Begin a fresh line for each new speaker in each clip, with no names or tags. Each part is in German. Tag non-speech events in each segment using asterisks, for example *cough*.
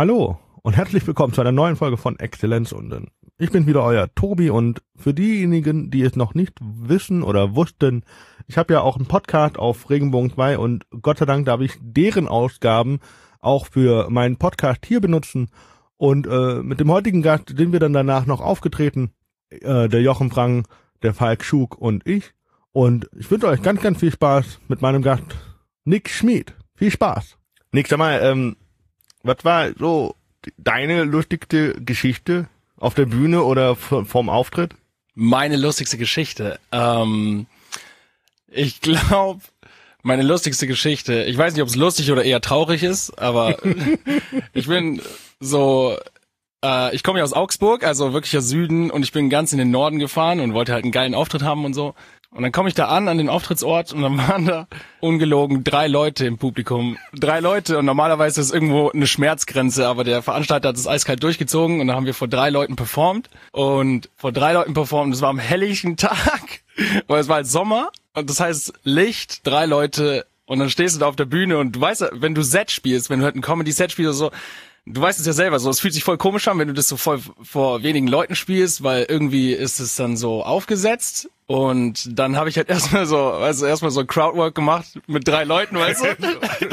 Hallo und herzlich willkommen zu einer neuen Folge von Exzellenzrunden. Ich bin wieder euer Tobi und für diejenigen, die es noch nicht wissen oder wussten, ich habe ja auch einen Podcast auf Regenbogen 2 und Gott sei Dank darf ich deren Ausgaben auch für meinen Podcast hier benutzen. Und äh, mit dem heutigen Gast sind wir dann danach noch aufgetreten, äh, der Jochen Frank, der Falk Schug und ich. Und ich wünsche euch ganz, ganz viel Spaß mit meinem Gast Nick Schmid. Viel Spaß. Sag mal, ähm, was war so deine lustigste Geschichte auf der Bühne oder vorm Auftritt?
Meine lustigste Geschichte. Ähm, ich glaube, meine lustigste Geschichte. Ich weiß nicht, ob es lustig oder eher traurig ist, aber *laughs* ich bin so. Äh, ich komme ja aus Augsburg, also wirklich aus Süden, und ich bin ganz in den Norden gefahren und wollte halt einen geilen Auftritt haben und so. Und dann komme ich da an, an den Auftrittsort, und dann *laughs* waren da ungelogen drei Leute im Publikum. Drei Leute, und normalerweise ist irgendwo eine Schmerzgrenze, aber der Veranstalter hat das eiskalt durchgezogen, und dann haben wir vor drei Leuten performt. Und vor drei Leuten performt, das war am helllichen Tag, *laughs* weil es war halt Sommer, und das heißt Licht, drei Leute, und dann stehst du da auf der Bühne, und du weißt, wenn du Set spielst, wenn du halt ein Comedy-Set spielst so, du weißt es ja selber, so es fühlt sich voll komisch an, wenn du das so voll vor wenigen Leuten spielst, weil irgendwie ist es dann so aufgesetzt und dann habe ich halt *laughs* erstmal so, also erstmal so Crowdwork gemacht mit drei Leuten, weißt du?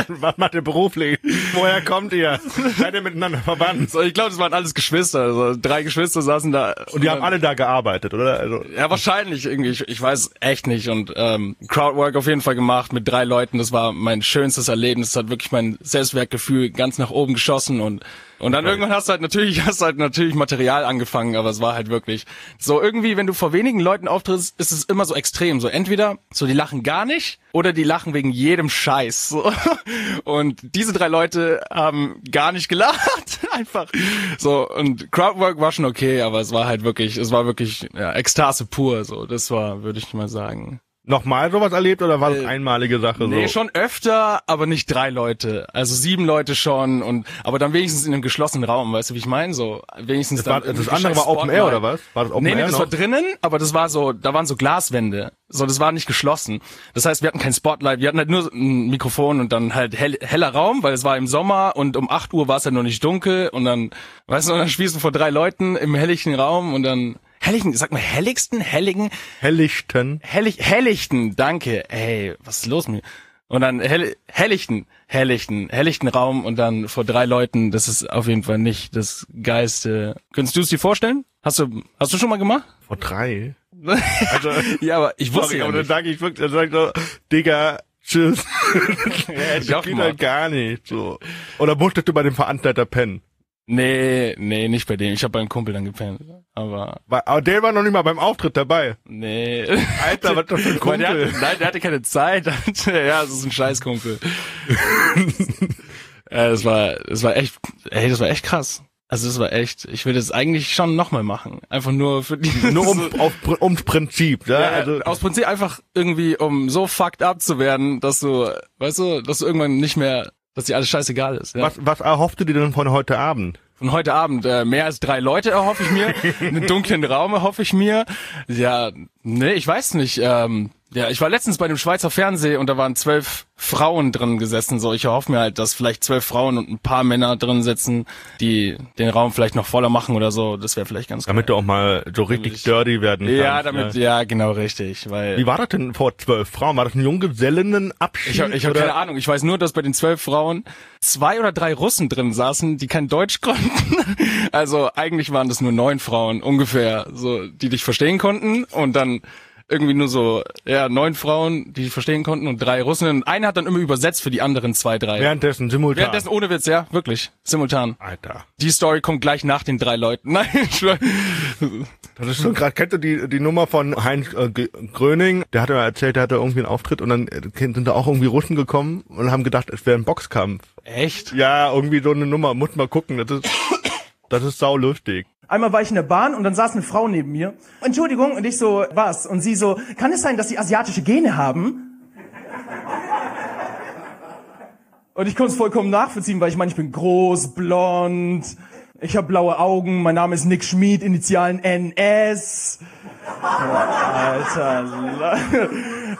*laughs*
Was macht ihr beruflich? Woher kommt ihr? Seid ihr miteinander verwandt?
So, ich glaube, das waren alles Geschwister. Also drei Geschwister saßen da.
Und die haben alle da gearbeitet, oder? Also,
ja, wahrscheinlich irgendwie. Ich, ich weiß echt nicht. Und ähm, Crowdwork auf jeden Fall gemacht mit drei Leuten. Das war mein schönstes Erlebnis. Das hat wirklich mein Selbstwertgefühl ganz nach oben geschossen und und dann okay. irgendwann hast du halt natürlich, *laughs* hast halt natürlich Material angefangen, aber es war halt wirklich so irgendwie, wenn du vor wenigen Leuten auftrittst, ist es immer so extrem. So entweder so die lachen gar nicht oder die lachen wegen jedem Scheiß. So. *laughs* Und diese drei Leute haben gar nicht gelacht, *laughs* einfach. So und Crowdwork war schon okay, aber es war halt wirklich, es war wirklich ja, Ekstase pur. So, das war, würde ich mal sagen
nochmal sowas erlebt oder war das äh, einmalige Sache
nee,
so?
schon öfter, aber nicht drei Leute. Also sieben Leute schon und aber dann wenigstens in einem geschlossenen Raum, weißt du, wie ich meine? So wenigstens
das, war, das andere war Open Air oder was?
War das Open nee, nee, Air das noch? war drinnen, aber das war so, da waren so Glaswände. So, das war nicht geschlossen. Das heißt, wir hatten kein Spotlight, wir hatten halt nur ein Mikrofon und dann halt hell, heller Raum, weil es war im Sommer und um acht Uhr war es halt noch nicht dunkel und dann, weißt du, dann spielst du vor drei Leuten im helllichen Raum und dann Hellichten, sag mal helligsten, helligen.
Hellichten.
Hellig, hellichten, danke. Ey, was ist los mit mir? Und dann hell, hellichten, hellichten, hellichten Raum und dann vor drei Leuten, das ist auf jeden Fall nicht das Geiste. Könntest du es dir vorstellen? Hast du, hast du schon mal gemacht?
Vor drei? *laughs*
Also, ja, aber ich wusste
sorry,
ja
aber dann sage ich wirklich, dann sag ich so, Digga, tschüss. *laughs* ja, ich das geht halt gar nicht, so. Oder musstest du bei dem Veranstalter pennen?
Nee, nee, nicht bei dem. Ich habe beim Kumpel dann gepennt. Aber.
Aber der war noch nicht mal beim Auftritt dabei.
Nee.
Alter, was das für ein *laughs* Kumpel?
Der hatte, nein, der hatte keine Zeit. *laughs* ja, das ist ein Scheißkumpel. *laughs* ja, das war, das war echt, ey, das war echt krass. Also das war echt, ich würde es eigentlich schon nochmal machen. Einfach nur für die.
Nur um, auf, ums Prinzip, ja?
ja also, aus Prinzip einfach irgendwie, um so fucked up zu werden, dass du, weißt du, dass du irgendwann nicht mehr dass dir alles scheißegal ist. Ja.
Was, was erhoffst du dir denn von heute Abend?
Von heute Abend äh, mehr als drei Leute erhoffe ich mir, *laughs* einen dunklen Raum erhoffe ich mir. Ja, nee, ich weiß nicht. Ähm, ja, ich war letztens bei dem Schweizer Fernsehen und da waren zwölf Frauen drin gesessen. So, ich erhoffe mir halt, dass vielleicht zwölf Frauen und ein paar Männer drin sitzen, die den Raum vielleicht noch voller machen oder so. Das wäre vielleicht ganz
Damit
geil.
du auch mal so richtig ich, dirty werden kannst.
Ja, damit, ne? ja, genau richtig. Weil
Wie war das denn vor zwölf Frauen? War das ein Junggesellinnenabschied?
Ich habe ich hab keine Ahnung. Ich weiß nur, dass bei den zwölf Frauen zwei oder drei Russen drin saßen, die kein Deutsch *laughs* konnten. also eigentlich waren das nur neun Frauen ungefähr, so die dich verstehen konnten und dann irgendwie nur so, ja, neun Frauen, die verstehen konnten und drei Russen. Und einer hat dann immer übersetzt für die anderen zwei, drei.
Währenddessen, simultan.
Währenddessen, ohne Witz, ja, wirklich. Simultan.
Alter.
Die Story kommt gleich nach den drei Leuten. *laughs* Nein,
Das ist schon gerade, kennst du die, die Nummer von Heinz äh, Gröning? Der hat ja erzählt, der hatte irgendwie einen Auftritt und dann äh, sind da auch irgendwie Russen gekommen und haben gedacht, es wäre ein Boxkampf.
Echt?
Ja, irgendwie so eine Nummer. Muss mal gucken. Das ist, das ist sau lustig.
Einmal war ich in der Bahn und dann saß eine Frau neben mir. Entschuldigung, und ich so, was? Und sie so, kann es sein, dass Sie asiatische Gene haben? Und ich konnte es vollkommen nachvollziehen, weil ich meine, ich bin groß, blond, ich habe blaue Augen, mein Name ist Nick Schmid, Initialen NS. Alter,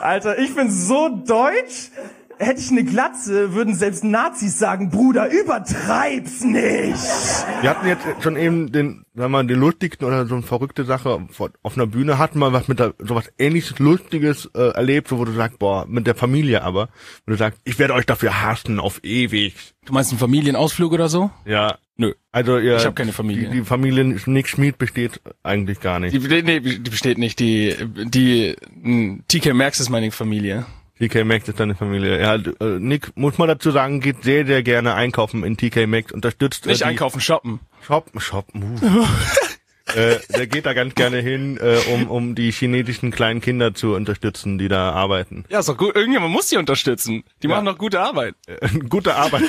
*laughs* Alter, ich bin so deutsch. Hätte ich eine Glatze, würden selbst Nazis sagen, Bruder, übertreib's nicht.
Wir hatten jetzt schon eben den, wenn man den lustigsten oder so eine verrückte Sache vor- auf einer Bühne hatten wir was mit der, sowas ähnliches Lustiges äh, erlebt, so wo du sagst, boah, mit der Familie aber, wo du sagst, ich werde euch dafür hassen auf ewig.
Du meinst einen Familienausflug oder so?
Ja.
Nö.
Also ihr,
Ich hab keine Familie.
Die, die Familie Nick Schmid besteht eigentlich gar nicht.
Die, nee, die besteht nicht. Die, die, TK Maxx ist meine Familie.
TK Maxx ist deine Familie. Ja, äh, Nick, muss man dazu sagen, geht sehr, sehr gerne einkaufen in TK Maxx, unterstützt äh,
Nicht
die
einkaufen, shoppen.
Shoppen, shoppen. Uh. *laughs* äh, der geht da ganz gerne hin, äh, um, um die chinesischen kleinen Kinder zu unterstützen, die da arbeiten.
Ja, ist doch gut. Irgendjemand muss die unterstützen. Die
Ja.
machen doch gute Arbeit.
Äh, gute Arbeit.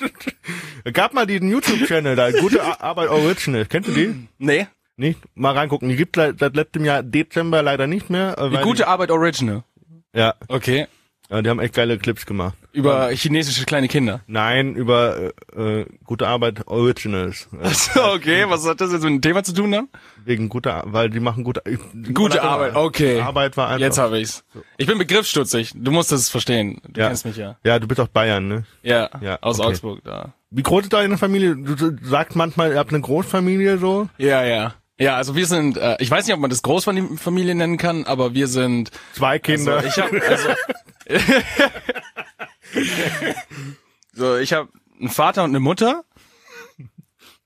*laughs* Gab mal diesen YouTube-Channel da, gute Ar- Arbeit Original. Kennst du den?
Nee.
Nicht? Mal reingucken. Die gibt seit, seit letztem Jahr Dezember leider nicht mehr.
Die gute Arbeit Original.
Ja,
Okay.
ja, die haben echt geile Clips gemacht.
Über chinesische kleine Kinder.
Nein, über äh, äh, gute Arbeit Originals. *laughs*
Achso, okay. Was hat das jetzt mit dem Thema zu tun dann?
wegen guter, weil die machen gute,
Gute Arbeit, okay.
Arbeit war einfach.
Jetzt habe ich's. Ich bin begriffsstutzig. Du musst das verstehen. Du
Ja.
kennst mich ja.
Ja, du bist aus Bayern, ne?
Ja,
Ja,
aus
okay.
Augsburg da.
Wie groß ist deine Familie? Du du sagst manchmal, ihr habt eine Großfamilie so.
Ja, ja. Ja, also wir sind, äh, ich weiß nicht, ob man das Großfamilie nennen kann, aber wir sind,
Zwei Kinder.
also ich habe, also, so, ich habe einen Vater und eine Mutter.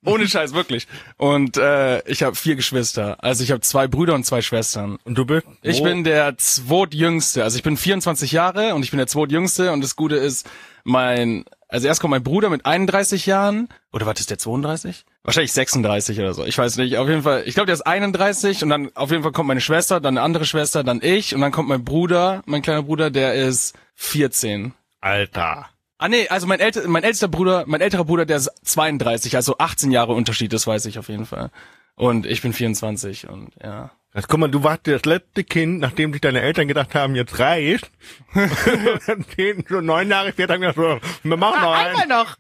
Ohne Scheiß, wirklich. Und äh, ich habe vier Geschwister. Also ich habe zwei Brüder und zwei Schwestern.
und du bist?
Ich
wo?
bin der zweitjüngste. Also ich bin 24 Jahre und ich bin der zweitjüngste. Und das Gute ist, mein, also erst kommt mein Bruder mit 31 Jahren. Oder was ist der 32? Wahrscheinlich 36 oder so. Ich weiß nicht. Auf jeden Fall, ich glaube, der ist 31 und dann auf jeden Fall kommt meine Schwester, dann eine andere Schwester, dann ich und dann kommt mein Bruder, mein kleiner Bruder, der ist 14.
Alter.
Ah nee, also mein, älter, mein ältester Bruder, mein älterer Bruder, der ist 32, also 18 Jahre Unterschied, das weiß ich auf jeden Fall. Und ich bin 24 und ja.
Jetzt guck mal, du warst das letzte Kind, nachdem sich deine Eltern gedacht haben, jetzt reicht. *laughs* Zehn, so neun Jahre später haben wir gesagt, so, wir machen noch einen.
noch.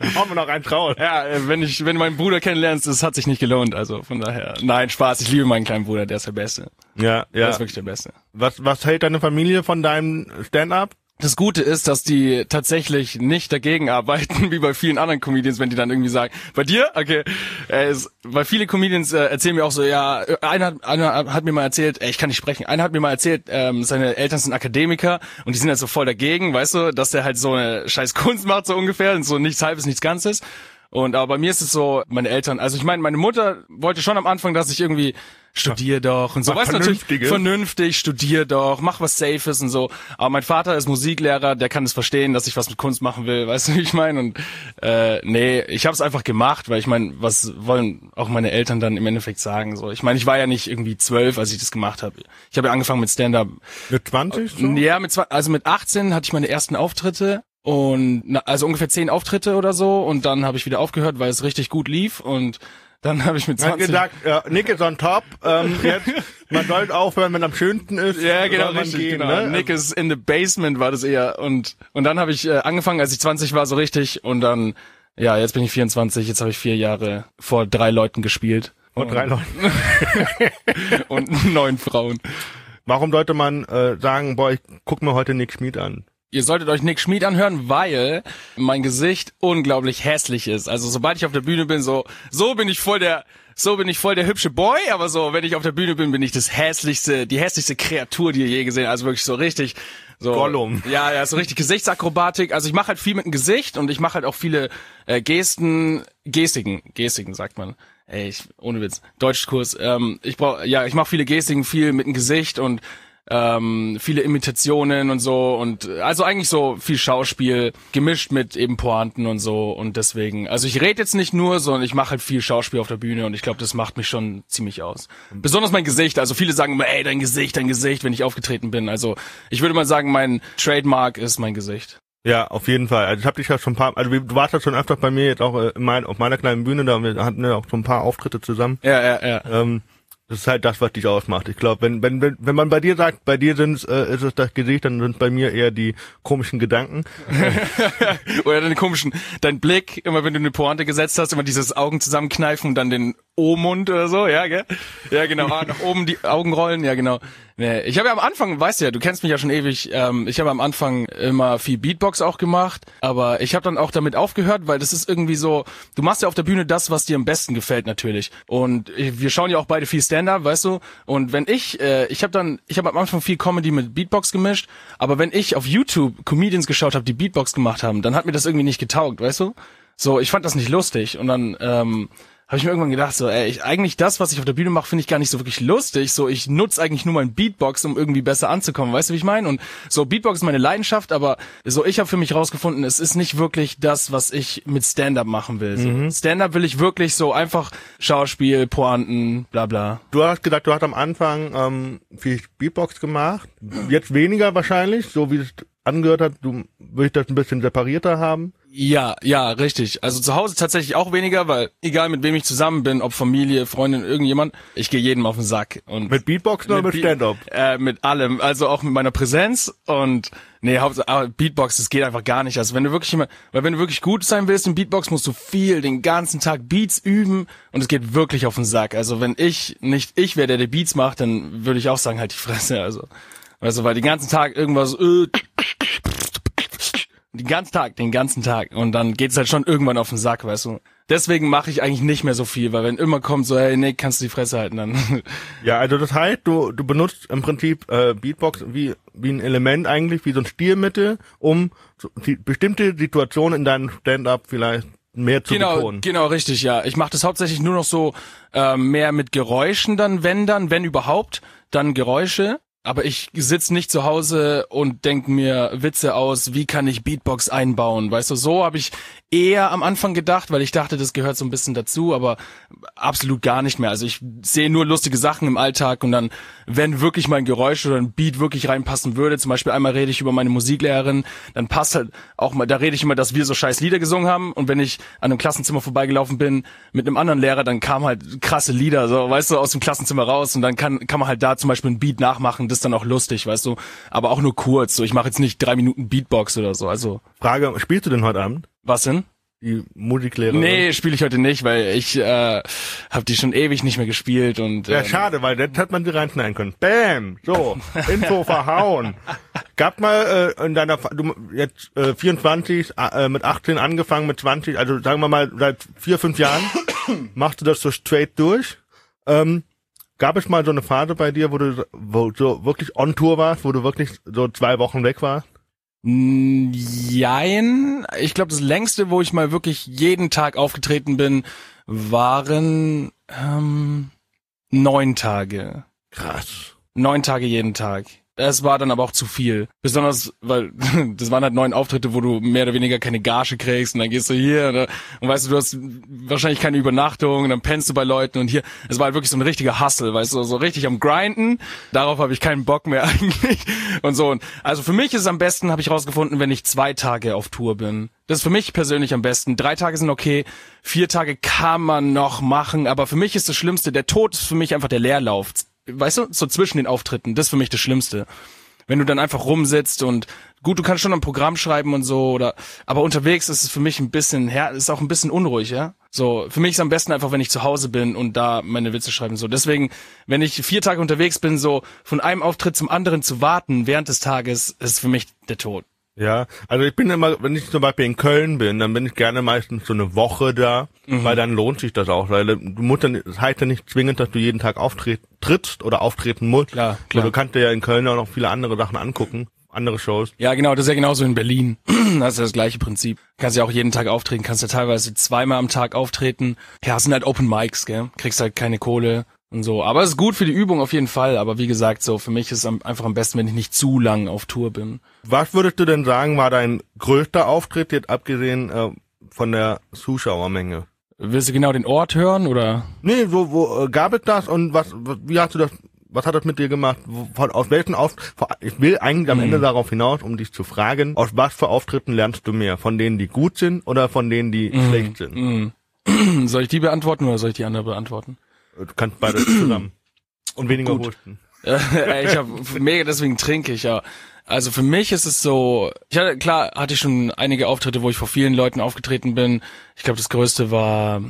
*laughs*
Hauen wir noch einen raus.
Ja, äh, wenn ich, wenn du meinen Bruder kennenlernst, das hat sich nicht gelohnt. Also von daher, nein, Spaß. Ich liebe meinen kleinen Bruder, der ist der Beste.
Ja,
Der
ja.
ist wirklich der Beste.
Was, was hält deine Familie von deinem Stand-up?
Das Gute ist, dass die tatsächlich nicht dagegen arbeiten, *laughs* wie bei vielen anderen Comedians, wenn die dann irgendwie sagen, bei dir? Okay. Äh, weil viele Comedians äh, erzählen mir auch so, ja, äh, einer, hat- einer hat mir mal erzählt, äh, ich kann nicht sprechen, einer hat mir mal erzählt, ähm, seine Eltern sind Akademiker und die sind halt so voll dagegen, weißt du, dass der halt so eine scheiß Kunst macht, so ungefähr, und so nichts halbes, nichts Ganzes. Und aber bei mir ist es so, meine Eltern, also ich meine, meine Mutter wollte schon am Anfang, dass ich irgendwie studier doch und so.
Was
Weißt natürlich vernünftig, studier doch, mach was Safes und so. Aber mein Vater ist Musiklehrer, der kann es verstehen, dass ich was mit Kunst machen will, *laughs* weißt du, wie ich meine? Und äh, nee, ich habe es einfach gemacht, weil ich meine, was wollen auch meine Eltern dann im Endeffekt sagen? So, ich meine, ich war ja nicht irgendwie zwölf, als ich das gemacht habe. Ich habe ja angefangen mit Stand-up.
Mit 20? So?
Ja, mit zwei, also mit 18 hatte ich meine ersten Auftritte und na, also ungefähr zehn Auftritte oder so und dann habe ich wieder aufgehört, weil es richtig gut lief und dann habe ich mit
Man hat
20
gesagt, ja, Nick ist on top. Ähm, jetzt, man sollte aufhören, wenn am schönsten ist.
Ja, genau, richtig,
gehen,
genau.
Ne?
Nick is in the basement war das eher und und dann habe ich äh, angefangen, als ich 20 war, so richtig und dann ja, jetzt bin ich 24, jetzt habe ich vier Jahre vor drei Leuten gespielt
Und drei Leute. *laughs*
und neun Frauen.
Warum sollte man äh, sagen, boah, ich guck mir heute Nick Schmid an?
Ihr solltet euch Nick Schmid anhören, weil mein Gesicht unglaublich hässlich ist. Also sobald ich auf der Bühne bin, so so bin ich voll der so bin ich voll der hübsche Boy, aber so wenn ich auf der Bühne bin, bin ich das hässlichste, die hässlichste Kreatur, die ihr je gesehen, habt. also wirklich so richtig so
Gollum.
Ja, ja, so richtig Gesichtsakrobatik. Also ich mache halt viel mit dem Gesicht und ich mache halt auch viele äh, Gesten, Gestiken, Gestiken sagt man. Ey, ich, ohne Witz, Deutschkurs. Ähm, ich brauch, ja, ich mache viele Gestiken, viel mit dem Gesicht und ähm, viele Imitationen und so und also eigentlich so viel Schauspiel gemischt mit eben Pointen und so und deswegen also ich rede jetzt nicht nur sondern ich mache halt viel Schauspiel auf der Bühne und ich glaube das macht mich schon ziemlich aus besonders mein Gesicht also viele sagen immer ey dein Gesicht dein Gesicht wenn ich aufgetreten bin also ich würde mal sagen mein Trademark ist mein Gesicht
Ja, auf jeden Fall. Also ich habe dich ja schon ein paar, also du warst ja schon öfter bei mir jetzt auch äh, in mein, auf meiner kleinen Bühne, da wir hatten wir auch schon ein paar Auftritte zusammen.
ja ja ja
Ähm, das ist halt das, was dich ausmacht. Ich glaube, wenn, wenn, wenn, wenn man bei dir sagt, bei dir sind's, äh, ist es das Gesicht, dann sind bei mir eher die komischen Gedanken. *laughs*
oder deine komischen dein Blick immer wenn du eine Pointe gesetzt hast immer dieses Augen zusammenkneifen und dann den O-Mund oder so ja gell ja genau ah, nach oben die Augen rollen ja genau Nee, ich habe ja am Anfang, weißt du ja, du kennst mich ja schon ewig, ähm, ich habe am Anfang immer viel Beatbox auch gemacht, aber ich habe dann auch damit aufgehört, weil das ist irgendwie so, du machst ja auf der Bühne das, was dir am besten gefällt natürlich. Und wir schauen ja auch beide viel Stand-up, weißt du? Und wenn ich, äh, ich habe dann, ich habe am Anfang viel Comedy mit Beatbox gemischt, aber wenn ich auf YouTube Comedians geschaut habe, die Beatbox gemacht haben, dann hat mir das irgendwie nicht getaugt, weißt du? So, ich fand das nicht lustig und dann ähm, habe ich mir irgendwann gedacht, so, ey, ich, eigentlich das, was ich auf der Bühne mache, finde ich gar nicht so wirklich lustig. So, ich nutze eigentlich nur mein Beatbox, um irgendwie besser anzukommen. Weißt du, wie ich meine? Und so, Beatbox ist meine Leidenschaft, aber so, ich habe für mich rausgefunden, es ist nicht wirklich das, was ich mit Stand-up machen will. So.
Mhm.
Stand-up will ich wirklich so einfach Schauspiel, Pointen, bla bla.
Du hast gesagt, du hast am Anfang ähm, viel Beatbox gemacht. Jetzt weniger wahrscheinlich, so wie es angehört hat. Du würdest das ein bisschen separierter haben.
Ja, ja, richtig. Also zu Hause tatsächlich auch weniger, weil egal mit wem ich zusammen bin, ob Familie, Freundin, irgendjemand, ich gehe jedem auf den Sack. Und
Mit Beatbox oder mit Stand-up?
Äh, mit allem, also auch mit meiner Präsenz und nee, Hauptsache aber Beatbox, das geht einfach gar nicht. Also wenn du wirklich immer, weil wenn du wirklich gut sein willst in Beatbox, musst du viel den ganzen Tag Beats üben und es geht wirklich auf den Sack. Also wenn ich nicht ich wäre, der die Beats macht, dann würde ich auch sagen, halt die Fresse. Also, also weil den ganzen Tag irgendwas äh, den ganzen Tag, den ganzen Tag. Und dann geht's halt schon irgendwann auf den Sack, weißt du. Deswegen mache ich eigentlich nicht mehr so viel, weil wenn immer kommt so, hey Nick, kannst du die Fresse halten, dann *laughs*
Ja, also das heißt, du, du benutzt im Prinzip äh, Beatbox wie, wie ein Element eigentlich, wie so ein Stilmittel, um so, die, bestimmte Situationen in deinem Stand-up vielleicht mehr zu
genau,
betonen.
genau, richtig, ja. Ich mache das hauptsächlich nur noch so ähm, mehr mit Geräuschen dann, wenn dann, wenn überhaupt, dann Geräusche. Aber ich sitz nicht zu Hause und denk mir Witze aus, wie kann ich Beatbox einbauen. Weißt du, so habe ich eher am Anfang gedacht, weil ich dachte, das gehört so ein bisschen dazu, aber absolut gar nicht mehr. Also ich sehe nur lustige Sachen im Alltag und dann, wenn wirklich mal ein Geräusch oder ein Beat wirklich reinpassen würde, zum Beispiel einmal rede ich über meine Musiklehrerin, dann passt halt auch mal, da rede ich immer, dass wir so scheiß Lieder gesungen haben und wenn ich an einem Klassenzimmer vorbeigelaufen bin mit einem anderen Lehrer, dann kamen halt krasse Lieder, so, weißt du, aus dem Klassenzimmer raus und dann kann, kann man halt da zum Beispiel ein Beat nachmachen, das ist dann auch lustig, weißt du, aber auch nur kurz, so, ich mache jetzt nicht drei Minuten Beatbox oder so, also,
Frage, spielst du denn heute Abend?
was denn?
Die Musiklehrerin?
Nee, spiele ich heute nicht, weil ich äh, habe die schon ewig nicht mehr gespielt und
Ja,
ähm,
schade, weil das hätte man sie reinschneiden können. Bam! So, *laughs* Info verhauen. Gab mal äh, in deiner, du jetzt äh, 24, äh, mit 18 angefangen, mit 20, also sagen wir mal seit vier, fünf Jahren machst du das so straight durch. Ähm, gab es mal so eine Phase bei dir, wo du wo so wirklich on Tour warst, wo du wirklich so zwei Wochen weg warst?
Jein. Ich glaube, das längste, wo ich mal wirklich jeden Tag aufgetreten bin, waren ähm, neun Tage.
Krass.
Neun Tage jeden Tag. Es war dann aber auch zu viel. Besonders, weil *laughs* das waren halt neun Auftritte, wo du mehr oder weniger keine Gage kriegst und dann gehst du hier ne? und weißt du, du hast wahrscheinlich keine Übernachtung und dann pennst du bei Leuten und hier. Es war halt wirklich so ein richtiger Hustle, weißt du, so richtig am Grinden. Darauf habe ich keinen Bock mehr *laughs* eigentlich und so. Und also für mich ist es am besten, habe ich rausgefunden, wenn ich zwei Tage auf Tour bin. Das ist für mich persönlich am besten. Drei Tage sind okay, vier Tage kann man noch machen, aber für mich ist das Schlimmste, der Tod ist für mich einfach der Leerlauf weißt du, so zwischen den Auftritten, das ist für mich das Schlimmste. Wenn du dann einfach rumsitzt und gut, du kannst schon ein Programm schreiben und so oder aber unterwegs ist es für mich ein bisschen her, ist auch ein bisschen unruhig, ja? So, für mich ist am besten einfach, wenn ich zu Hause bin und da meine Witze schreiben so. Deswegen, wenn ich vier Tage unterwegs bin, so von einem Auftritt zum anderen zu warten während des Tages, ist für mich der Tod.
Ja, also ich bin immer, wenn ich zum Beispiel in Köln bin, dann bin ich gerne meistens so eine Woche da,
Mhm.
weil dann lohnt sich das auch, weil du musst dann, das heißt ja nicht zwingend, dass du jeden Tag auftrittst oder auftreten musst.
Klar,
klar. Du kannst dir ja in Köln auch noch viele andere Sachen angucken, andere Shows.
Ja, genau, das ist ja genauso in Berlin. *clears throat* Das ist ja das gleiche Prinzip. Kannst ja auch jeden Tag auftreten, kannst ja teilweise zweimal am Tag auftreten. Ja, es sind halt Open Mics, gell? Kriegst halt keine Kohle und so. Aber es ist gut für die Übung auf jeden Fall. Aber wie gesagt, so für mich ist es einfach am besten, wenn ich nicht zu lang auf Tour bin.
Was würdest du denn sagen, war dein größter Auftritt, jetzt abgesehen äh, von der Zuschauermenge?
Willst du genau den Ort hören oder?
Nee, wo, wo äh, gab es das und was, wie hast du das, was hat das mit dir gemacht? Von, aus welchen Auf, ich will eigentlich am Ende darauf hinaus, um dich zu fragen, aus was für Auftritten lernst du mehr? Von denen, die gut sind oder von denen, die schlecht sind?
Mm. *clears throat* soll ich die beantworten oder soll ich die andere beantworten?
Du kannst beides zusammen. Und weniger
Gut.
husten.
Ey, *laughs* ich habe mega, deswegen trinke ich ja. Also für mich ist es so, ich hatte, klar hatte ich schon einige Auftritte, wo ich vor vielen Leuten aufgetreten bin. Ich glaube, das größte war,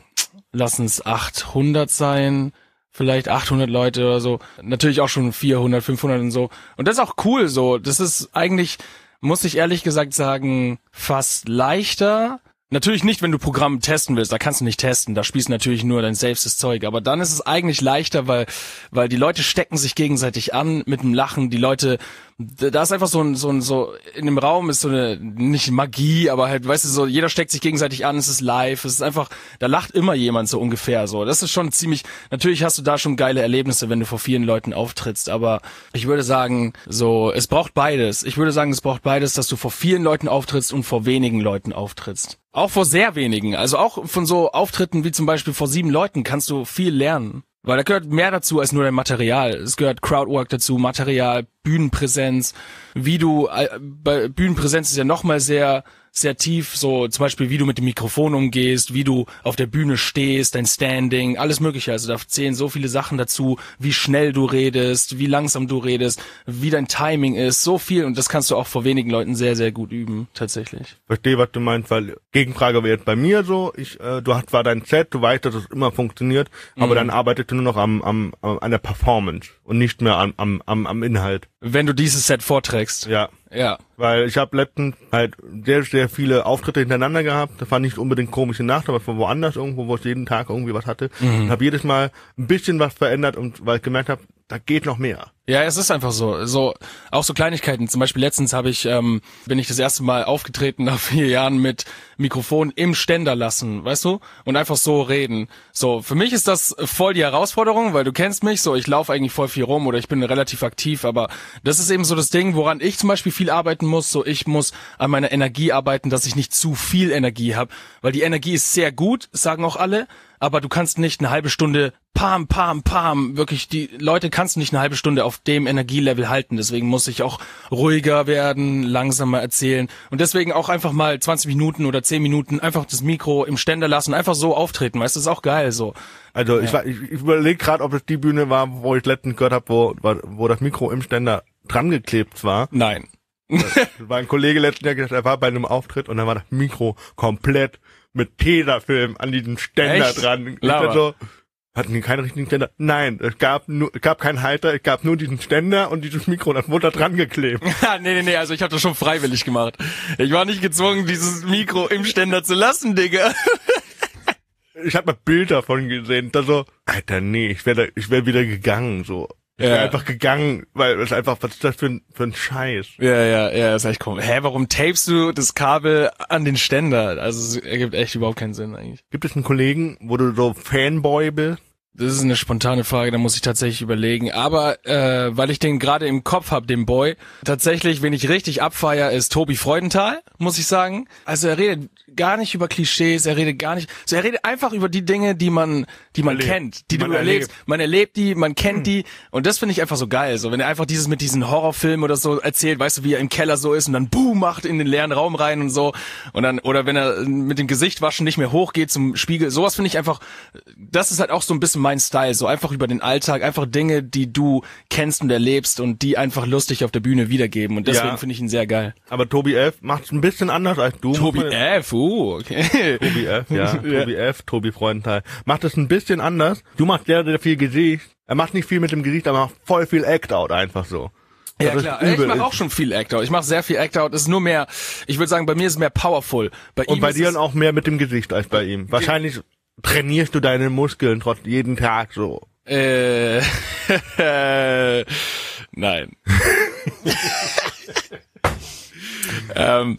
lass es 800 sein. vielleicht 800 Leute oder so. Natürlich auch schon 400, 500 und so. Und das ist auch cool so. Das ist eigentlich, muss ich ehrlich gesagt sagen, fast leichter. Natürlich nicht, wenn du Programm testen willst, da kannst du nicht testen, da spielst du natürlich nur dein selbstes Zeug, aber dann ist es eigentlich leichter, weil, weil die Leute stecken sich gegenseitig an mit dem Lachen, die Leute da ist einfach so ein, so ein, so, in dem Raum ist so eine, nicht Magie, aber halt, weißt du, so, jeder steckt sich gegenseitig an, es ist live, es ist einfach, da lacht immer jemand so ungefähr, so. Das ist schon ziemlich, natürlich hast du da schon geile Erlebnisse, wenn du vor vielen Leuten auftrittst, aber ich würde sagen, so, es braucht beides. Ich würde sagen, es braucht beides, dass du vor vielen Leuten auftrittst und vor wenigen Leuten auftrittst. Auch vor sehr wenigen. Also auch von so Auftritten wie zum Beispiel vor sieben Leuten kannst du viel lernen. Weil da gehört mehr dazu als nur dein Material. Es gehört Crowdwork dazu, Material, Bühnenpräsenz, wie du, äh, bei Bühnenpräsenz ist ja nochmal sehr sehr tief, so zum Beispiel, wie du mit dem Mikrofon umgehst, wie du auf der Bühne stehst, dein Standing, alles mögliche. Also da zählen so viele Sachen dazu, wie schnell du redest, wie langsam du redest, wie dein Timing ist, so viel und das kannst du auch vor wenigen Leuten sehr, sehr gut üben, tatsächlich.
Verstehe, was du meinst, weil Gegenfrage wäre jetzt bei mir so, ich, äh, du hast zwar dein Set, du weißt, dass es immer funktioniert, mhm. aber dann arbeitest du nur noch am, am, an der Performance und nicht mehr am, am, am, am Inhalt.
Wenn du dieses Set vorträgst.
Ja.
Ja.
Weil ich habe letztens halt sehr, sehr viele Auftritte hintereinander gehabt. Das war nicht unbedingt komische Nacht, aber von woanders irgendwo, wo ich jeden Tag irgendwie was hatte. Mhm. Und habe jedes Mal ein bisschen was verändert und weil ich gemerkt habe, da geht noch mehr.
Ja, es ist einfach so. So auch so Kleinigkeiten. Zum Beispiel letztens habe ich ähm, bin ich das erste Mal aufgetreten nach *laughs* vier Jahren mit Mikrofon im Ständer lassen, weißt du, und einfach so reden. So für mich ist das voll die Herausforderung, weil du kennst mich. So ich laufe eigentlich voll viel rum oder ich bin relativ aktiv, aber das ist eben so das Ding, woran ich zum Beispiel viel arbeiten muss. So ich muss an meiner Energie arbeiten, dass ich nicht zu viel Energie habe, weil die Energie ist sehr gut, sagen auch alle aber du kannst nicht eine halbe Stunde pam, pam, pam, wirklich, die Leute kannst du nicht eine halbe Stunde auf dem Energielevel halten. Deswegen muss ich auch ruhiger werden, langsamer erzählen und deswegen auch einfach mal 20 Minuten oder 10 Minuten einfach das Mikro im Ständer lassen, einfach so auftreten, weißt du, ist auch geil so.
Also ja. ich, ich, ich überlege gerade, ob es die Bühne war, wo ich letztens gehört habe, wo, wo das Mikro im Ständer dran geklebt war.
Nein.
Das war ein Kollege letzten Jahr gesagt, er war bei einem Auftritt und dann war das Mikro komplett mit Tesafilm an diesem Ständer Echt? dran.
So,
hatten die keinen richtigen Ständer? Nein, es gab nur, es gab keinen Halter, es gab nur diesen Ständer und dieses Mikro, das wurde da dran geklebt. *laughs*
nee, nee, nee, also ich habe das schon freiwillig gemacht. Ich war nicht gezwungen, dieses Mikro im Ständer zu lassen, Digga. *laughs*
ich habe mal Bilder davon gesehen, da so, Alter, nee, ich wäre ich wär wieder gegangen, so. Ich ja. einfach gegangen, weil es einfach, was ist das für ein, für ein Scheiß?
Ja, ja, ja, ist echt komisch. Hä, warum tapest du das Kabel an den Ständer? Also es ergibt echt überhaupt keinen Sinn eigentlich.
Gibt es einen Kollegen, wo du so Fanboy bist?
Das ist eine spontane Frage, da muss ich tatsächlich überlegen. Aber äh, weil ich den gerade im Kopf hab, den Boy, tatsächlich, wenn ich richtig abfeier, ist Tobi Freudenthal, muss ich sagen. Also er redet gar nicht über Klischees, er redet gar nicht, so er redet einfach über die Dinge, die man, die man erlebt. kennt, die, die du erlebst. Erlebt. Man erlebt die, man kennt hm. die und das finde ich einfach so geil. So wenn er einfach dieses mit diesen Horrorfilmen oder so erzählt, weißt du, wie er im Keller so ist und dann boom macht in den leeren Raum rein und so und dann oder wenn er mit dem Gesicht waschen nicht mehr hochgeht zum Spiegel, sowas finde ich einfach, das ist halt auch so ein bisschen mein Style, so einfach über den Alltag, einfach Dinge, die du kennst und erlebst und die einfach lustig auf der Bühne wiedergeben und deswegen ja. finde ich ihn sehr geil.
Aber Tobi F macht es ein bisschen anders als du.
Tobi F, uh, okay.
Tobi F, ja. *laughs* Tobi F, Tobi Freundenthal. Macht es ein bisschen anders. Du machst sehr, sehr viel Gesicht. Er macht nicht viel mit dem Gesicht, aber macht voll viel Act-Out einfach so.
Ja klar, ich mache auch schon viel Act-Out. Ich mache sehr viel Act-Out. Es ist nur mehr, ich würde sagen, bei mir ist es mehr powerful.
Bei Und bei dir auch mehr mit dem Gesicht als bei ihm. Wahrscheinlich trainierst du deine Muskeln trotz jeden Tag so.
Äh, *laughs* nein. *laughs* ähm,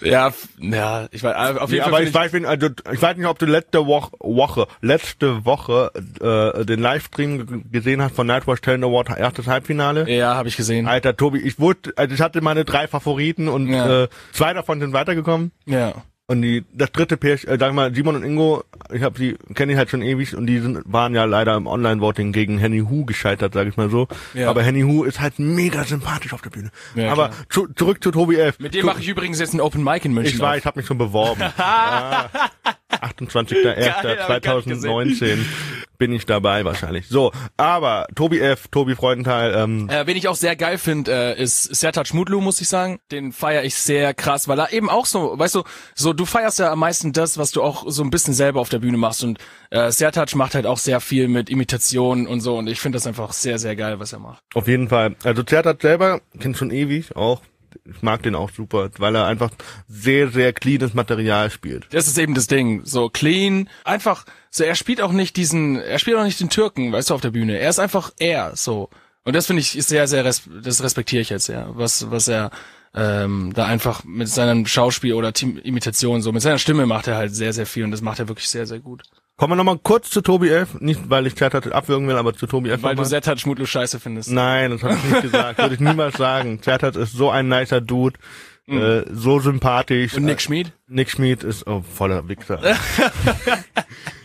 ja, ja, ich weiß, auf jeden
ja, Fall. Aber ich, ich weiß, also, ich weiß nicht, ob du letzte Woche, Woche letzte Woche äh, den Livestream gesehen hast von Nightwatch Talent Award erstes Halbfinale.
Ja, habe ich gesehen.
Alter, Tobi, ich wurde, also ich hatte meine drei Favoriten und ja. äh, zwei davon sind weitergekommen.
Ja.
Und die, das dritte Pärchen, äh, sag mal, Simon und Ingo, ich habe die, kenne ich halt schon ewig und die sind, waren ja leider im Online-Voting gegen Henny Hu gescheitert, sag ich mal so. Ja. Aber Henny Hu ist halt mega sympathisch auf der Bühne. Ja, Aber zu, zurück zu Tobi F.
Mit dem mache ich übrigens jetzt ein Open Mic in München.
Ich weiß, ich habe mich schon beworben. *laughs* ah, 28.01.2019 bin ich dabei wahrscheinlich. So, aber Tobi F, Tobi Freudenthal, ähm,
Äh, wen ich auch sehr geil finde, äh, ist Sertac Mutlu, muss ich sagen. Den feiere ich sehr krass, weil er eben auch so, weißt du, so du feierst ja am meisten das, was du auch so ein bisschen selber auf der Bühne machst. Und äh, Sertac macht halt auch sehr viel mit Imitationen und so. Und ich finde das einfach sehr, sehr geil, was er macht.
auf jeden Fall. Also Zertat selber, kennt schon ewig auch. Ich mag den auch super, weil er einfach sehr, sehr cleanes Material spielt.
Das ist eben das Ding. So clean, einfach, so er spielt auch nicht diesen, er spielt auch nicht den Türken, weißt du, auf der Bühne. Er ist einfach er, so. Und das finde ich sehr, sehr, res das respektiere ich jetzt sehr, was, was er ähm, da einfach mit seinem Schauspiel oder Team Imitation so, mit seiner Stimme macht er halt sehr, sehr viel und das macht er wirklich sehr, sehr gut.
Kommen wir nochmal kurz zu Tobi F. Nicht, weil ich Zertat abwürgen will, aber zu Tobi F.
Weil du. Sertac Schmutlu scheiße findest.
Nein, das habe ich nicht *laughs* gesagt. Würde ich niemals sagen. Zertat ist so ein nicer Dude, äh, so sympathisch.
Mhm. Und Nick Schmid?
Nick Schmid ist oh, voller Wichser. *laughs*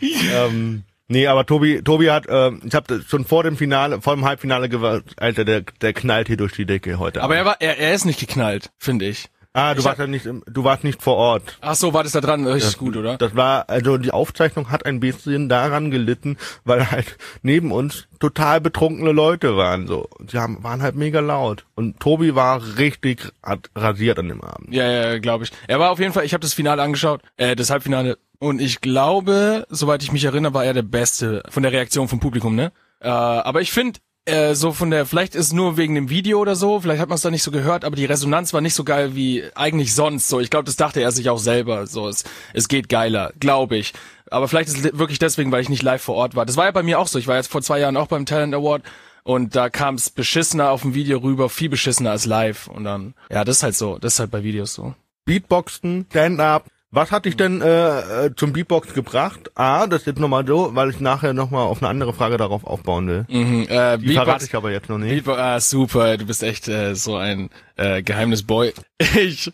*laughs* ähm, nee, aber Tobi, Tobi hat, ähm, ich habe schon vor dem Finale, vor dem Halbfinale gesagt, Alter, der, der knallt hier durch die Decke heute.
Aber
Abend.
er war, er, er ist nicht geknallt, finde ich.
Ah, du
ich
warst ja nicht, im, du warst nicht vor Ort.
Ach so, war das da dran? Richtig gut, oder?
Das war, also die Aufzeichnung hat ein bisschen daran gelitten, weil halt neben uns total betrunkene Leute waren, so. Die haben, waren halt mega laut. Und Tobi war richtig rasiert an dem Abend.
Ja, ja, glaube ich. Er war auf jeden Fall, ich habe das Finale angeschaut, äh, das Halbfinale. Und ich glaube, soweit ich mich erinnere, war er der Beste von der Reaktion vom Publikum, ne? Äh, aber ich finde, äh, so von der, vielleicht ist nur wegen dem Video oder so, vielleicht hat man es da nicht so gehört, aber die Resonanz war nicht so geil wie eigentlich sonst. So, ich glaube, das dachte er sich auch selber. So, es, es geht geiler, glaube ich. Aber vielleicht ist es wirklich deswegen, weil ich nicht live vor Ort war. Das war ja bei mir auch so. Ich war jetzt vor zwei Jahren auch beim Talent Award und da kam es beschissener auf dem Video rüber, viel beschissener als live. Und dann, ja, das ist halt so. Das ist halt bei Videos so.
Beatboxen, Stand-up. Was hat dich denn äh, äh, zum Beatbox gebracht? Ah, das ist jetzt nochmal so, weil ich nachher nochmal auf eine andere Frage darauf aufbauen will.
Mhm, äh,
Die verrate ich aber jetzt noch nicht.
Beatbox, ah, super, du bist echt äh, so ein äh, Geheimnisboy. *laughs* Ich,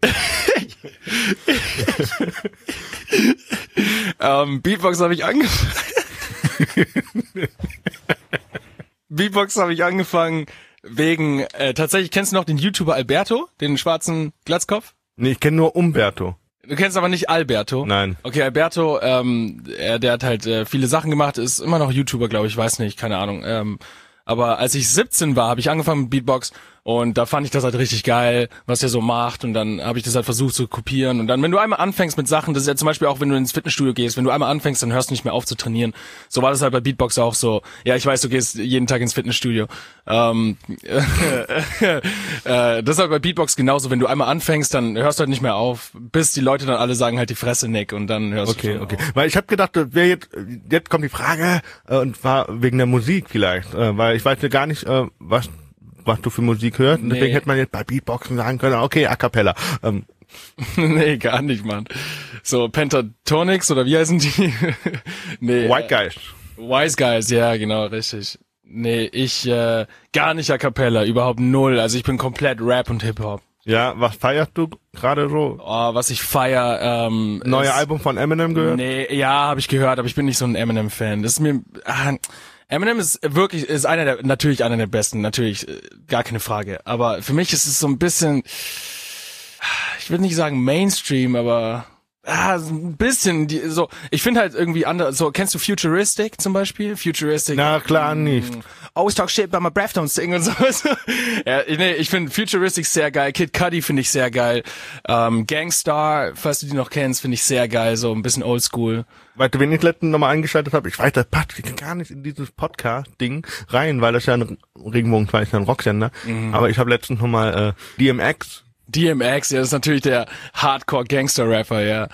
*laughs* ähm, Beatbox habe ich angefangen. *laughs* Beatbox habe ich angefangen wegen, äh, tatsächlich kennst du noch den YouTuber Alberto, den schwarzen Glatzkopf?
Nee, ich kenne nur Umberto.
Du kennst aber nicht Alberto.
Nein.
Okay, Alberto, ähm, er, der hat halt äh, viele Sachen gemacht, ist immer noch YouTuber, glaube ich, weiß nicht, keine Ahnung. Ähm, aber als ich 17 war, habe ich angefangen mit Beatbox und da fand ich das halt richtig geil, was er so macht und dann habe ich das halt versucht zu kopieren und dann, wenn du einmal anfängst mit Sachen, das ist ja zum Beispiel auch, wenn du ins Fitnessstudio gehst, wenn du einmal anfängst, dann hörst du nicht mehr auf zu trainieren. So war das halt bei Beatbox auch so. Ja, ich weiß, du gehst jeden Tag ins Fitnessstudio. Ähm, *laughs* äh, das ist halt bei Beatbox genauso. Wenn du einmal anfängst, dann hörst du halt nicht mehr auf, bis die Leute dann alle sagen halt die Fresse Nick und dann hörst du
Okay,
schon
okay.
auf.
Weil ich habe gedacht, das wäre jetzt, jetzt kommt die Frage äh, und war wegen der Musik vielleicht, äh, weil ich weiß ja gar nicht, äh, was was du für Musik hörst. Und
Nee.
deswegen hätte man jetzt bei Beatboxen sagen können, okay, A cappella. Ähm, *laughs*
nee, gar nicht, Mann. So Pentatonics oder wie heißen die? *laughs* nee.
White Guys.
Wise Guys, ja, genau, richtig. Nee, ich äh, gar nicht a cappella, überhaupt null. Also ich bin komplett Rap und Hip-Hop.
Ja, was feierst du gerade so?
Oh, was ich feier, ähm,
Neue Album von Eminem gehört?
Nee, ja, habe ich gehört, aber ich bin nicht so ein Eminem-Fan. Das ist mir. Ah, Eminem ist wirklich, ist einer der, natürlich einer der besten, natürlich, äh, gar keine Frage. Aber für mich ist es so ein bisschen, ich würde nicht sagen Mainstream, aber ah, ein bisschen, die, so, ich finde halt irgendwie andere, so, kennst du Futuristic zum Beispiel? Futuristic.
Na klar nicht.
Always talk shit about my breath don't sing und so. *laughs* ja, nee, ich finde Futuristic sehr geil. Kid Cudi finde ich sehr geil. Ähm, Gangstar, falls du die noch kennst, finde ich sehr geil. So ein bisschen oldschool.
Weißt du, wen ich letztens nochmal eingeschaltet habe? Ich weiß, das passt gar nicht in dieses Podcast-Ding rein, weil das ja ein Regenbogen ja ein Rocksender.
Mhm.
Aber ich habe letztens nochmal äh, DMX.
DMX, ja, das ist natürlich der Hardcore Gangster Rapper, ja.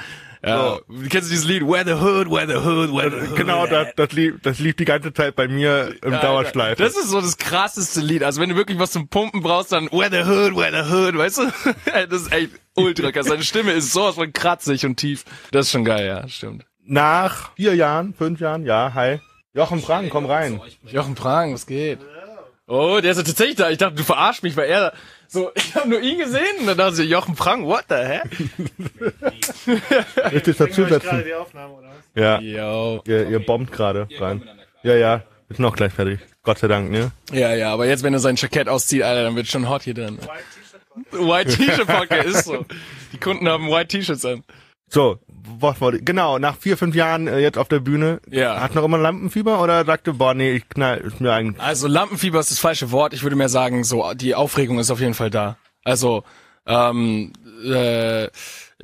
Ja, Kennst du dieses Lied? Where the Hood, Where the Hood, Where the Hood.
Genau, das, das, lief, das lief die ganze Zeit bei mir im Dauerschleife.
Das ist so das krasseste Lied. Also wenn du wirklich was zum Pumpen brauchst, dann Where the Hood, Where the Hood, weißt du? *laughs* Das ist echt ultra krass. Seine Stimme ist sowas von kratzig und tief. Das ist schon geil, ja, stimmt.
Nach vier Jahren, fünf Jahren, ja, hi. Jochen Frank, komm rein.
Jochen Prang, was geht? Oh, der ist ja tatsächlich da. Ich dachte, du verarschst mich, weil er so, *laughs* ich habe nur ihn gesehen und dann dachte ich, Jochen Prang, what the heck?
Möchtest du
Bringen wir
dazu
euch gerade
setzen?
die Aufnahme, oder was?
Ja,
Yo.
ihr, ihr bombt gerade rein. Ja, ja, ist noch gleich fertig. Gott sei Dank, ne?
Ja, ja, aber jetzt, wenn er sein Jackett auszieht, Alter, dann wird schon hot hier drin. White T-Shirt Podcast ist so. Die Kunden haben White T-Shirts an.
So? Genau, nach vier, fünf Jahren äh, jetzt auf der Bühne.
Ja.
Hat noch immer Lampenfieber oder sagte, boah, nee, ich knall, ist mir eigentlich.
Also Lampenfieber ist das falsche Wort. Ich würde mehr sagen, so die Aufregung ist auf jeden Fall da. Also ähm, äh,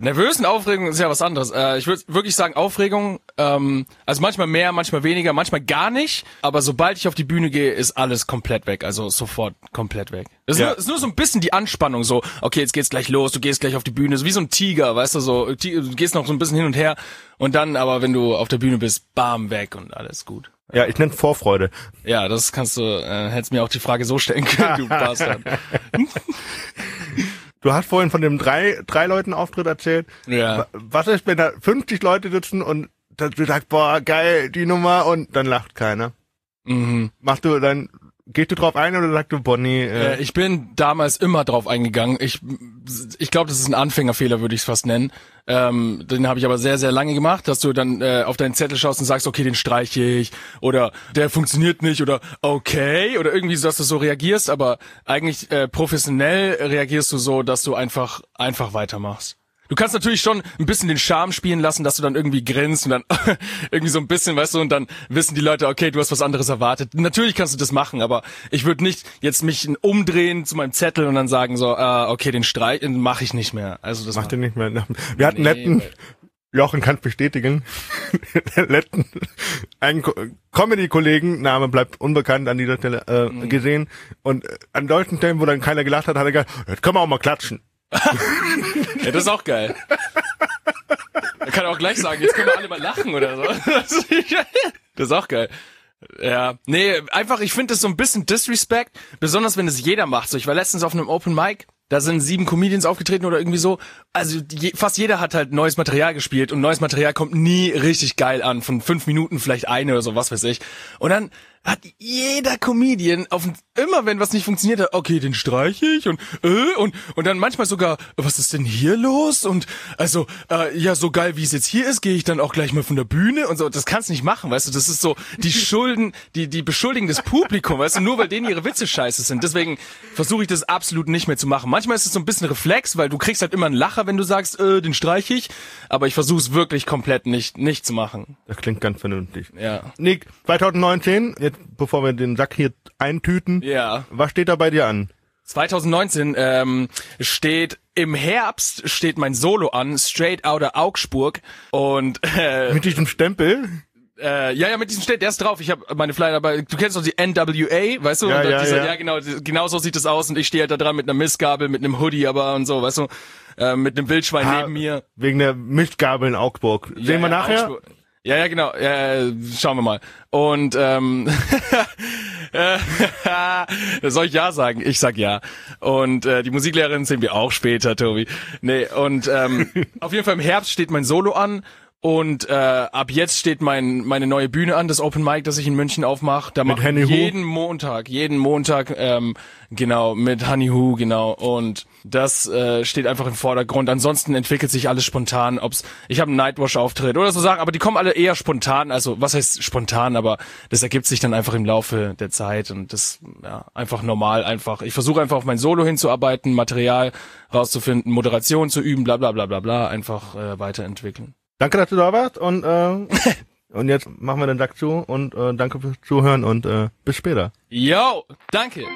nervösen Aufregung ist ja was anderes. Äh, ich würde wirklich sagen Aufregung. Ähm, also manchmal mehr, manchmal weniger, manchmal gar nicht. Aber sobald ich auf die Bühne gehe, ist alles komplett weg. Also sofort komplett weg. Das ist,
Ja.
ist nur so ein bisschen die Anspannung. So, okay, jetzt geht's gleich los. Du gehst gleich auf die Bühne. So wie so ein Tiger, weißt du so. Du gehst noch so ein bisschen hin und her. Und dann, aber wenn du auf der Bühne bist, bam weg und alles gut.
Ja, ich nenne Vorfreude.
Ja, das kannst du, äh, hättest mir auch die Frage so stellen können, du *laughs* Bastard. *laughs*
Du hast vorhin von dem drei, drei Leuten Auftritt erzählt.
Ja.
Wa- Was ist, wenn da 50 Leute sitzen und du sagst, boah, geil, die Nummer und dann lacht keiner?
Mhm.
Machst du dann, gehst du drauf ein oder sagst du, Bonnie, äh,
Äh, ich bin damals immer drauf eingegangen. Ich, ich glaube, das ist ein Anfängerfehler, würde ich es fast nennen. Ähm, den habe ich aber sehr, sehr lange gemacht, dass du dann äh, auf deinen Zettel schaust und sagst, okay, den streiche ich oder der funktioniert nicht oder okay oder irgendwie so, dass du so reagierst, aber eigentlich äh, professionell reagierst du so, dass du einfach einfach weitermachst. Du kannst natürlich schon ein bisschen den Charme spielen lassen, dass du dann irgendwie grinst und dann *laughs* irgendwie so ein bisschen, weißt du, und dann wissen die Leute, okay, du hast was anderes erwartet. Natürlich kannst du das machen, aber ich würde nicht jetzt mich umdrehen zu meinem Zettel und dann sagen so, äh, okay, den Streich mache ich nicht mehr. Also das
mach
macht
den nicht mehr. Wir hatten
Nee, weil-
Jochen kann bestätigen, *laughs* letzten, einen Ko- Comedy-Kollegen, Name bleibt unbekannt an dieser Stelle, äh,
Mhm.
gesehen und äh, an deutschen Stellen, wo dann keiner gelacht hat, hat er gesagt, jetzt können wir auch mal klatschen. *laughs*
Ja, das ist auch geil. Er kann auch gleich sagen, jetzt können wir alle mal lachen oder so. *laughs* Das ist auch geil. Ja, nee, einfach, ich finde das so ein bisschen Disrespect, besonders wenn es jeder macht. So, ich war letztens auf einem Open Mic, da sind sieben Comedians aufgetreten oder irgendwie so. Also je, fast jeder hat halt neues Material gespielt und neues Material kommt nie richtig geil an. Von fünf Minuten vielleicht eine oder so, was weiß ich. Und dann hat jeder Comedian auf immer wenn was nicht funktioniert hat, okay, den streiche ich und äh, und und dann manchmal sogar, was ist denn hier los? Und also äh, ja, so geil wie es jetzt hier ist, gehe ich dann auch gleich mal von der Bühne und so. Das kannst du nicht machen, weißt du? Das ist so die Schulden, die die beschuldigen das Publikum, weißt du? Nur weil denen ihre Witze scheiße sind. Deswegen versuche ich das absolut nicht mehr zu machen. Manchmal ist es so ein bisschen Reflex, weil du kriegst halt immer einen Lacher, wenn du sagst, äh, den streiche ich. Aber ich versuche es wirklich komplett nicht nicht zu machen.
Das klingt ganz vernünftig.
Ja.
Nick, 2019, jetzt bevor wir den Sack hier eintüten,
Ja.
was steht da bei dir an?
2019 ähm, steht im Herbst steht mein Solo an, Straight Outta Augsburg und äh,
Mit diesem Stempel?
äh, ja ja mit diesem steht der ist drauf. Ich habe meine Flyer dabei. Du kennst doch die NWA, weißt du?
Ja, ja,
dieser,
ja.
ja genau genau so sieht es aus und ich stehe halt da dran mit einer Mistgabel, mit einem Hoodie aber und so, weißt du, äh, mit einem Wildschwein
Ah,
neben mir.
Wegen der Mistgabel in Augsburg. Sehen
Ja,
wir nachher?
Augsburg. Ja, ja, genau. Äh, schauen wir mal. Und ähm, äh, *laughs* soll ich ja sagen? Ich sag ja. Und äh, die Musiklehrerin sehen wir auch später, Tobi. Nee, und ähm, *laughs* auf jeden Fall im Herbst steht mein Solo an. Und äh, ab jetzt steht mein meine neue Bühne an, das Open Mic, das ich in München aufmache. Da mache ich jeden Montag, jeden Montag, ähm, genau, mit Honey Who, genau. Und das äh, steht einfach im Vordergrund. Ansonsten entwickelt sich alles spontan. Ob's, ich habe einen Nightwash-Auftritt oder so Sachen, aber die kommen alle eher spontan. Also was heißt spontan, aber das ergibt sich dann einfach im Laufe der Zeit und das ja einfach normal einfach. Ich versuche einfach auf mein Solo hinzuarbeiten, Material rauszufinden, Moderation zu üben, bla bla bla bla bla, einfach äh, weiterentwickeln.
Danke, dass du da warst und äh, und jetzt machen wir den Sack zu und äh, danke fürs Zuhören und äh, bis später.
Yo, danke.